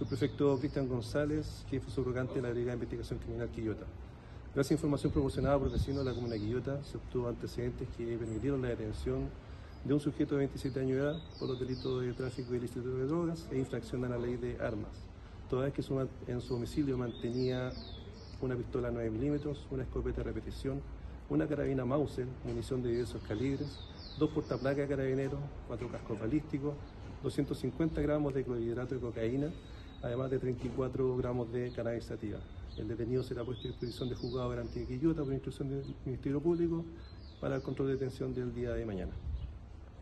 Subprefecto Cristian González, jefe subrogante de la Brigada de Investigación Criminal Quillota. Gracias a información proporcionada por vecinos de la comuna de Quillota, se obtuvo antecedentes que permitieron la detención de un sujeto de 27 años de edad por los delitos de tráfico ilícito de drogas e infracción a la ley de armas, toda vez que en su domicilio mantenía una pistola 9 milímetros, una escopeta de repetición, una carabina Mauser, munición de diversos calibres, dos portaplacas de carabineros, cuatro cascos balísticos, 250 gramos de clorhidrato de cocaína, además de 34 gramos de cannabis sativa. El detenido será puesto a disposición de juzgado de Quillota por instrucción del Ministerio Público para el control de detención del día de mañana.